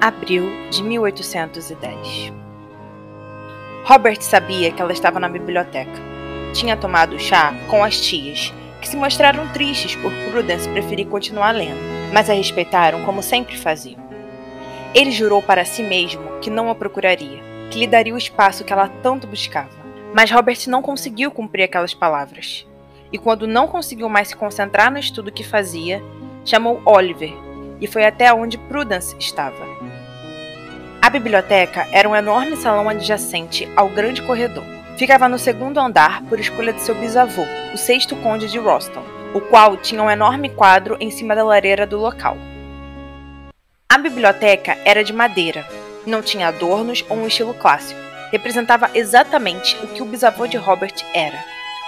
abril de 1810. Robert sabia que ela estava na biblioteca. Tinha tomado chá com as tias que se mostraram tristes por Prudence preferir continuar lendo, mas a respeitaram como sempre faziam. Ele jurou para si mesmo que não a procuraria, que lhe daria o espaço que ela tanto buscava. Mas Robert não conseguiu cumprir aquelas palavras. E quando não conseguiu mais se concentrar no estudo que fazia, chamou Oliver e foi até onde Prudence estava. A biblioteca era um enorme salão adjacente ao grande corredor. Ficava no segundo andar por escolha de seu bisavô, o sexto conde de Roston, o qual tinha um enorme quadro em cima da lareira do local. A biblioteca era de madeira, não tinha adornos ou um estilo clássico. Representava exatamente o que o bisavô de Robert era: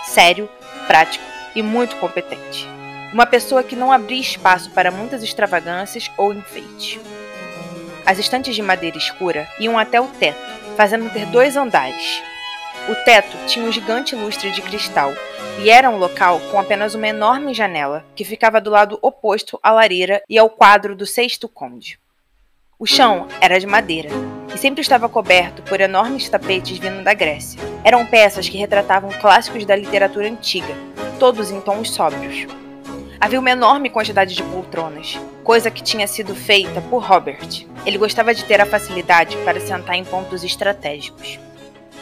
sério, prático e muito competente. Uma pessoa que não abria espaço para muitas extravagâncias ou enfeites. As estantes de madeira escura iam até o teto, fazendo ter dois andares. O teto tinha um gigante lustre de cristal e era um local com apenas uma enorme janela que ficava do lado oposto à lareira e ao quadro do sexto conde. O chão era de madeira e sempre estava coberto por enormes tapetes vindo da Grécia. Eram peças que retratavam clássicos da literatura antiga, todos em tons sóbrios. Havia uma enorme quantidade de poltronas, coisa que tinha sido feita por Robert. Ele gostava de ter a facilidade para sentar em pontos estratégicos.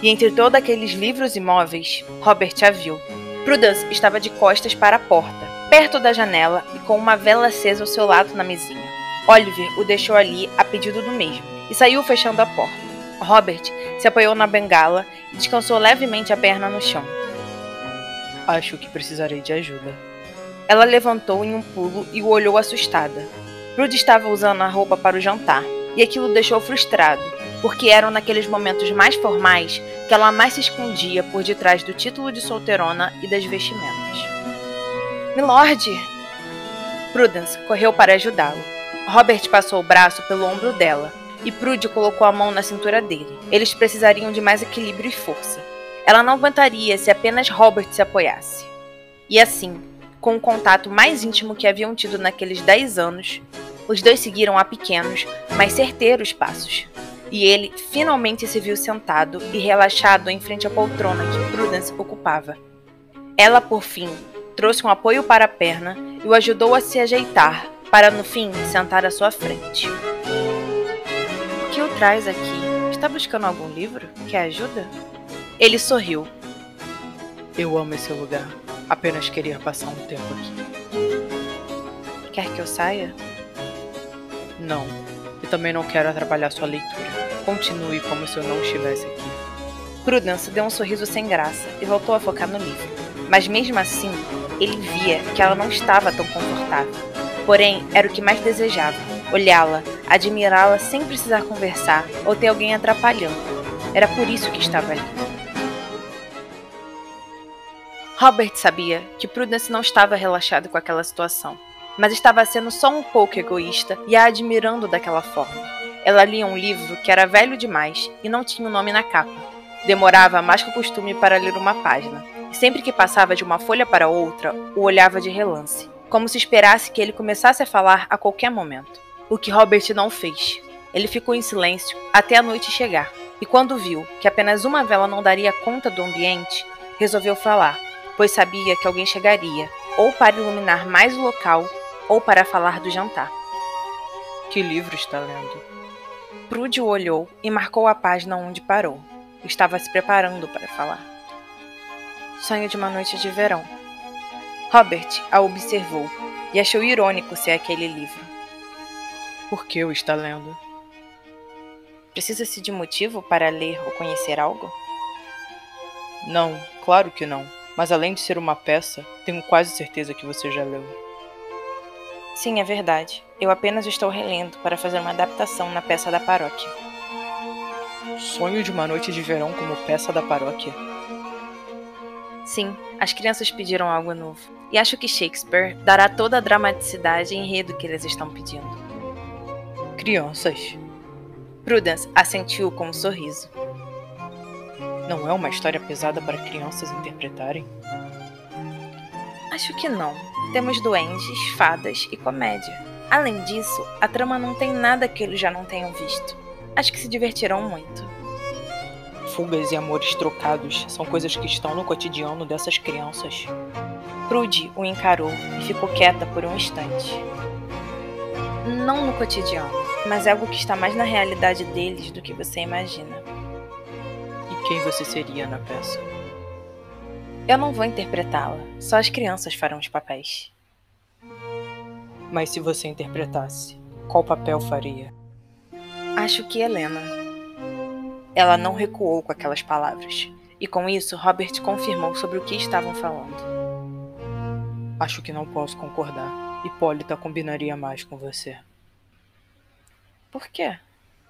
E entre todos aqueles livros e móveis, Robert a viu. Prudence estava de costas para a porta, perto da janela e com uma vela acesa ao seu lado na mesinha. Oliver o deixou ali a pedido do mesmo e saiu fechando a porta. Robert se apoiou na bengala e descansou levemente a perna no chão. Acho que precisarei de ajuda, ela levantou em um pulo e o olhou assustada. Rudy estava usando a roupa para o jantar, e aquilo o deixou frustrado, porque eram naqueles momentos mais formais que ela mais se escondia por detrás do título de solteirona e das vestimentas. Milord! Prudence correu para ajudá-lo. Robert passou o braço pelo ombro dela, e Prude colocou a mão na cintura dele. Eles precisariam de mais equilíbrio e força. Ela não aguentaria se apenas Robert se apoiasse. E assim, com o contato mais íntimo que haviam tido naqueles dez anos, os dois seguiram a pequenos, mas certeiros passos. E ele finalmente se viu sentado e relaxado em frente à poltrona que Prudence ocupava. Ela, por fim, trouxe um apoio para a perna e o ajudou a se ajeitar, para no fim sentar à sua frente. O que o traz aqui? Está buscando algum livro? Quer ajuda? Ele sorriu. Eu amo esse lugar. Apenas queria passar um tempo aqui. Quer que eu saia? Não. E também não quero atrapalhar sua leitura. Continue como se eu não estivesse aqui. Prudence deu um sorriso sem graça e voltou a focar no livro. Mas mesmo assim, ele via que ela não estava tão confortável. Porém, era o que mais desejava: olhá-la, admirá-la sem precisar conversar ou ter alguém atrapalhando. Era por isso que estava ali. Robert sabia que Prudence não estava relaxado com aquela situação, mas estava sendo só um pouco egoísta e a admirando daquela forma. Ela lia um livro que era velho demais e não tinha o um nome na capa. Demorava mais que o costume para ler uma página, e sempre que passava de uma folha para outra, o olhava de relance, como se esperasse que ele começasse a falar a qualquer momento. O que Robert não fez. Ele ficou em silêncio até a noite chegar, e quando viu que apenas uma vela não daria conta do ambiente, resolveu falar pois sabia que alguém chegaria, ou para iluminar mais o local, ou para falar do jantar. Que livro está lendo? Prude o olhou e marcou a página onde parou. Estava se preparando para falar. Sonho de uma noite de verão. Robert a observou e achou irônico ser aquele livro. Por que o está lendo? Precisa-se de motivo para ler ou conhecer algo? Não, claro que não. Mas além de ser uma peça, tenho quase certeza que você já leu. Sim, é verdade. Eu apenas estou relendo para fazer uma adaptação na peça da paróquia. Sonho de uma noite de verão como peça da paróquia? Sim, as crianças pediram algo novo. E acho que Shakespeare dará toda a dramaticidade e enredo que eles estão pedindo. Crianças? Prudence assentiu com um sorriso. Não é uma história pesada para crianças interpretarem? Acho que não. Temos duendes, fadas e comédia. Além disso, a trama não tem nada que eles já não tenham visto. Acho que se divertirão muito. Fugas e amores trocados são coisas que estão no cotidiano dessas crianças. Prude o encarou e ficou quieta por um instante. Não no cotidiano, mas é algo que está mais na realidade deles do que você imagina. E quem você seria na peça? Eu não vou interpretá-la, só as crianças farão os papéis. Mas se você interpretasse, qual papel faria? Acho que Helena. Ela não recuou com aquelas palavras, e com isso Robert confirmou sobre o que estavam falando. Acho que não posso concordar. Hipólita combinaria mais com você. Por quê?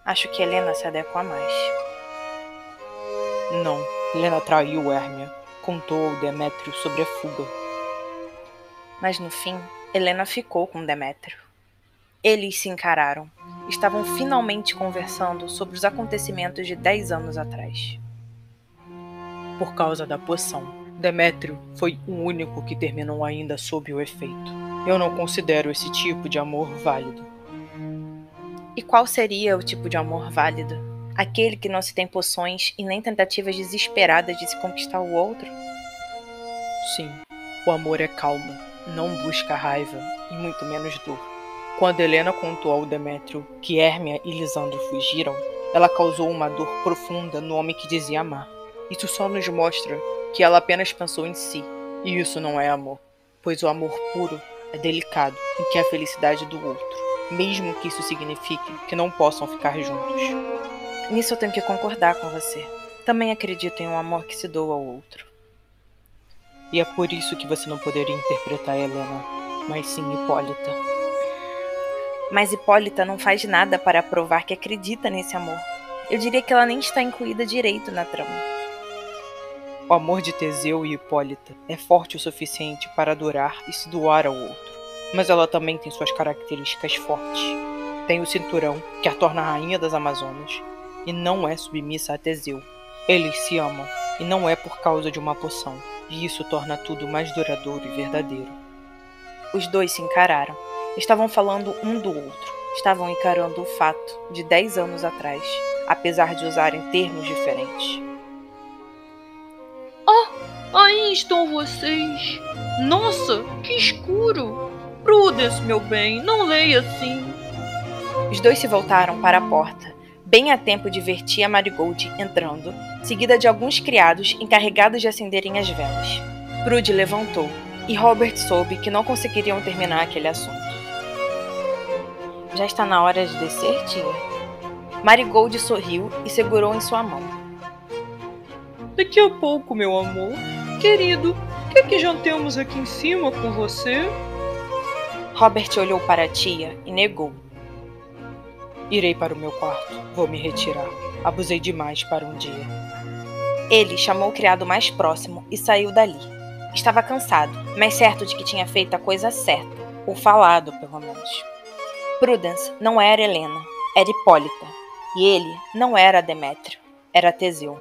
Acho que Helena se adequa mais. Não, Helena traiu Hermia contou ao Demétrio sobre a fuga. Mas no fim, Helena ficou com Demétrio. Eles se encararam. Estavam finalmente conversando sobre os acontecimentos de dez anos atrás. Por causa da poção, Demétrio foi o único que terminou ainda sob o efeito. Eu não considero esse tipo de amor válido. E qual seria o tipo de amor válido? aquele que não se tem poções e nem tentativas desesperadas de se conquistar o outro? Sim, o amor é calmo, não busca raiva e muito menos dor. Quando Helena contou ao Demétrio que Hérmia e Lisandro fugiram, ela causou uma dor profunda no homem que dizia amar. Isso só nos mostra que ela apenas pensou em si, e isso não é amor, pois o amor puro é delicado e quer a felicidade do outro, mesmo que isso signifique que não possam ficar juntos. Nisso eu tenho que concordar com você. Também acredito em um amor que se doa ao outro. E é por isso que você não poderia interpretar Helena, mas sim Hipólita. Mas Hipólita não faz nada para provar que acredita nesse amor. Eu diria que ela nem está incluída direito na trama. O amor de Teseu e Hipólita é forte o suficiente para adorar e se doar ao outro, mas ela também tem suas características fortes. Tem o cinturão, que a torna a rainha das Amazonas, e não é submissa a Teseu. Eles se amam, e não é por causa de uma poção, e isso torna tudo mais duradouro e verdadeiro. Os dois se encararam. Estavam falando um do outro. Estavam encarando o fato de dez anos atrás, apesar de usarem termos diferentes. Oh, aí estão vocês! Nossa, que escuro! Prudence, meu bem, não leia assim. Os dois se voltaram para a porta bem a tempo de ver tia Marigold entrando, seguida de alguns criados encarregados de acenderem as velas. Prude levantou, e Robert soube que não conseguiriam terminar aquele assunto. Já está na hora de descer, tia? Marigold sorriu e segurou em sua mão. Daqui a pouco, meu amor. Querido, quer que jantemos aqui em cima com você? Robert olhou para a tia e negou. Irei para o meu quarto. Vou me retirar. Abusei demais para um dia. Ele chamou o criado mais próximo e saiu dali. Estava cansado, mas certo de que tinha feito a coisa certa, ou falado, pelo menos. Prudence não era Helena, era Hipólita. E ele não era Demétrio, era Teseu.